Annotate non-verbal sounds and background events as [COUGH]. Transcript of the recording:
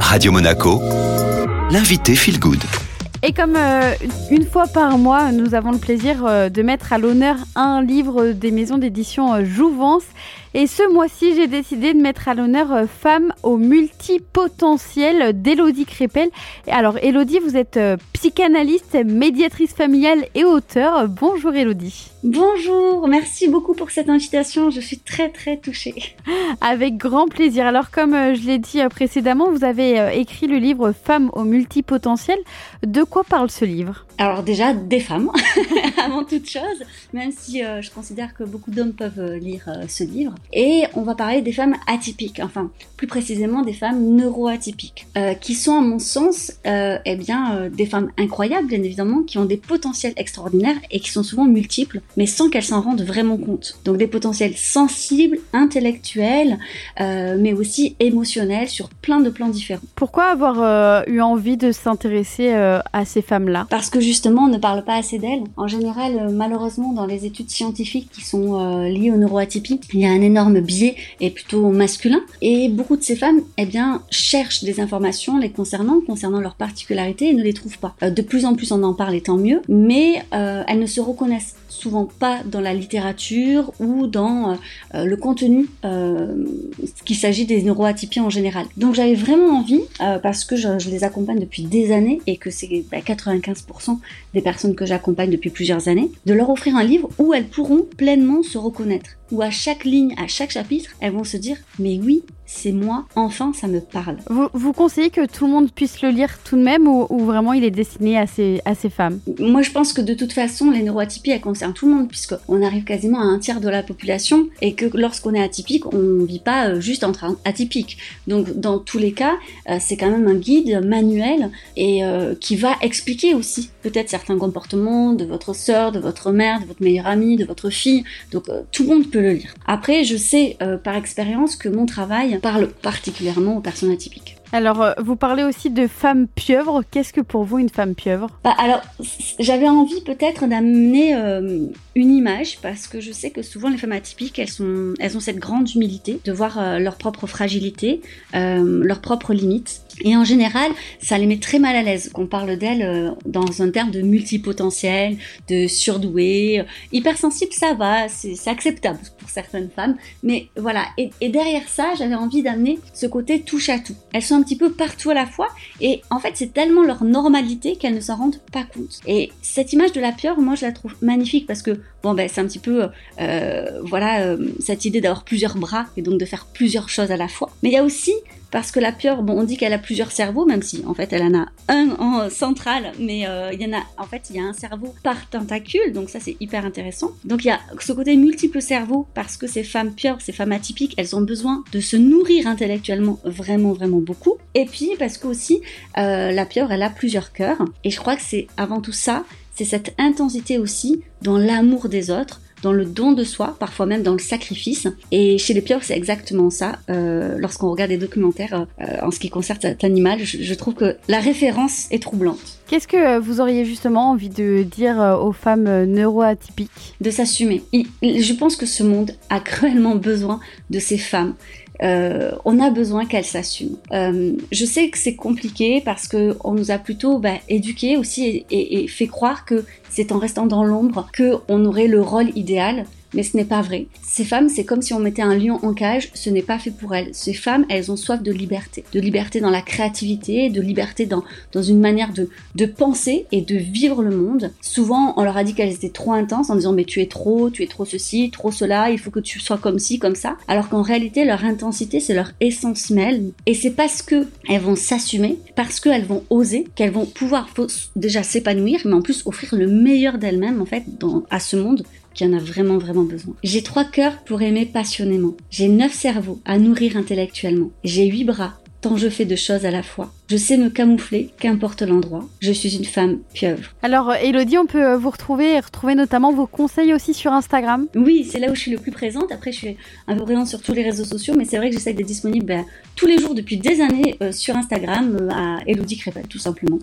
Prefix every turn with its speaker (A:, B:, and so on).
A: Radio Monaco, l'invité Feel Good.
B: Et comme euh, une fois par mois, nous avons le plaisir euh, de mettre à l'honneur un livre des maisons d'édition euh, Jouvence. Et ce mois-ci, j'ai décidé de mettre à l'honneur euh, Femme au multipotentiel d'Élodie Crépel. Alors, Élodie, vous êtes euh, psychanalyste, médiatrice familiale et auteur. Bonjour Élodie.
C: Bonjour, merci beaucoup pour cette invitation. Je suis très très touchée. [LAUGHS]
B: Avec grand plaisir. Alors, comme euh, je l'ai dit précédemment, vous avez écrit le livre Femme au multipotentiel. De quoi parle ce livre?
C: Alors déjà, des femmes, [LAUGHS] avant toute chose, même si euh, je considère que beaucoup d'hommes peuvent lire euh, ce livre. Et on va parler des femmes atypiques, enfin plus précisément des femmes neuroatypiques, euh, qui sont à mon sens euh, eh bien, euh, des femmes incroyables, bien évidemment, qui ont des potentiels extraordinaires et qui sont souvent multiples, mais sans qu'elles s'en rendent vraiment compte. Donc des potentiels sensibles, intellectuels, euh, mais aussi émotionnels sur plein de plans différents.
B: Pourquoi avoir euh, eu envie de s'intéresser à ces femmes-là?
C: Parce que justement, on ne parle pas assez d'elles. En général, malheureusement, dans les études scientifiques qui sont liées aux neuroatypies, il y a un énorme biais et plutôt masculin. Et beaucoup de ces femmes, eh bien, cherchent des informations les concernant, concernant leurs particularités et ne les trouvent pas. Euh, de plus en plus, on en parle et tant mieux, mais euh, elles ne se reconnaissent souvent pas dans la littérature ou dans euh, le contenu qu'il s'agit des neuroatypies en général. Donc j'avais vraiment envie, parce que je, les accompagne depuis des années et que c'est bah, 95% des personnes que j'accompagne depuis plusieurs années, de leur offrir un livre où elles pourront pleinement se reconnaître. Où à chaque ligne, à chaque chapitre, elles vont se dire mais oui, c'est moi, enfin ça me parle.
B: vous, vous conseillez que tout le monde puisse le lire tout de même ou, ou vraiment il est destiné à ces, à ces femmes?
C: Moi je pense que de toute façon les neuroatypies elles concernent tout le monde puisqu'on arrive quasiment à un tiers de la population et que lorsqu'on est atypique on vit pas euh, juste entre atypiques. Donc dans tous les cas euh, c'est quand même un guide manuel et euh, qui va expliquer aussi peut-être certains comportements de votre sœur, de votre mère, de votre meilleure amie, de votre fille. Donc euh, tout le monde peut le lire. Après je sais euh, par expérience que mon travail parle particulièrement aux personnes atypiques.
B: Alors, euh, vous parlez aussi de femme pieuvre. Qu'est-ce que pour vous une femme pieuvre?
C: Bah, alors, j'avais envie peut-être d'amener euh, une image parce que je sais que souvent les femmes atypiques, elles, sont, elles ont cette grande humilité de voir euh, leur propre fragilité, leurs propres limites. Et en général, ça les met très mal à l'aise qu'on parle d'elles dans un terme de multipotentiel, de surdouée. Hypersensible, ça va, c'est acceptable pour certaines femmes. Mais voilà, et, et derrière ça, j'avais envie d'amener ce côté touche à tout. Elles sont petit peu partout à la fois et en fait, c'est tellement leur normalité qu'elles ne s'en rendent pas compte. Et cette image de la pieuvre, moi, je la trouve magnifique parce que, bon, ben, c'est un petit peu, euh, voilà, euh, cette idée d'avoir plusieurs bras et donc de faire plusieurs choses à la fois. Mais il y a aussi, parce que la pieuvre, bon, on dit qu'elle a plusieurs cerveaux, même si en fait elle en a un en central, mais euh, il y en a, en fait, il y a un cerveau par tentacule, donc ça c'est hyper intéressant. Donc il y a ce côté multiple cerveau parce que ces femmes pieuvres, ces femmes atypiques, elles ont besoin de se nourrir intellectuellement vraiment vraiment beaucoup. Et puis parce que aussi euh, la pieuvre, elle a plusieurs cœurs, et je crois que c'est avant tout ça, c'est cette intensité aussi dans l'amour des autres dans le don de soi, parfois même dans le sacrifice. Et chez les pieuvres, c'est exactement ça. Euh, Lorsqu'on regarde des documentaires euh, en ce qui concerne cet animal, je, je trouve que la référence est troublante.
B: Qu'est-ce que euh, vous auriez justement envie de dire aux femmes neuroatypiques?
C: De s'assumer. Je pense que ce monde a cruellement besoin de ces femmes. Euh, on a besoin qu'elles s'assument. Euh, je sais que c'est compliqué parce que on nous a plutôt bah, éduqués aussi et, et- et fait croire que c'est en restant dans l'ombre que on aurait le rôle idéal. Mais ce n'est pas vrai. Ces femmes, c'est comme si on mettait un lion en cage, ce n'est pas fait pour elles. Ces femmes, elles ont soif de liberté. De liberté dans la créativité, de liberté dans, dans une manière de, de penser et de vivre le monde. Souvent, on leur a dit qu'elles étaient trop intenses en disant mais tu es trop, tu es trop ceci, trop cela, il faut que tu sois comme ci, comme ça. Alors qu'en réalité, leur intensité, c'est leur essence même. Et c'est parce que elles vont s'assumer, parce qu'elles vont oser, qu'elles vont pouvoir déjà s'épanouir, mais en plus offrir le meilleur d'elles-mêmes en fait à ce monde qui en a vraiment vraiment besoin. J'ai trois cœurs pour aimer passionnément. J'ai neuf cerveaux à nourrir intellectuellement. J'ai huit bras tant je fais de choses à la fois. Je sais me camoufler, qu'importe l'endroit. Je suis une femme pieuvre.
B: Alors, euh, Elodie, on peut euh, vous retrouver et retrouver notamment vos conseils aussi sur Instagram.
C: Oui, c'est là où je suis le plus présente. Après, je suis un peu présente sur tous les réseaux sociaux, mais c'est vrai que j'essaie d'être disponible ben, tous les jours depuis des années euh, sur Instagram euh, à Elodie Crépel, tout simplement.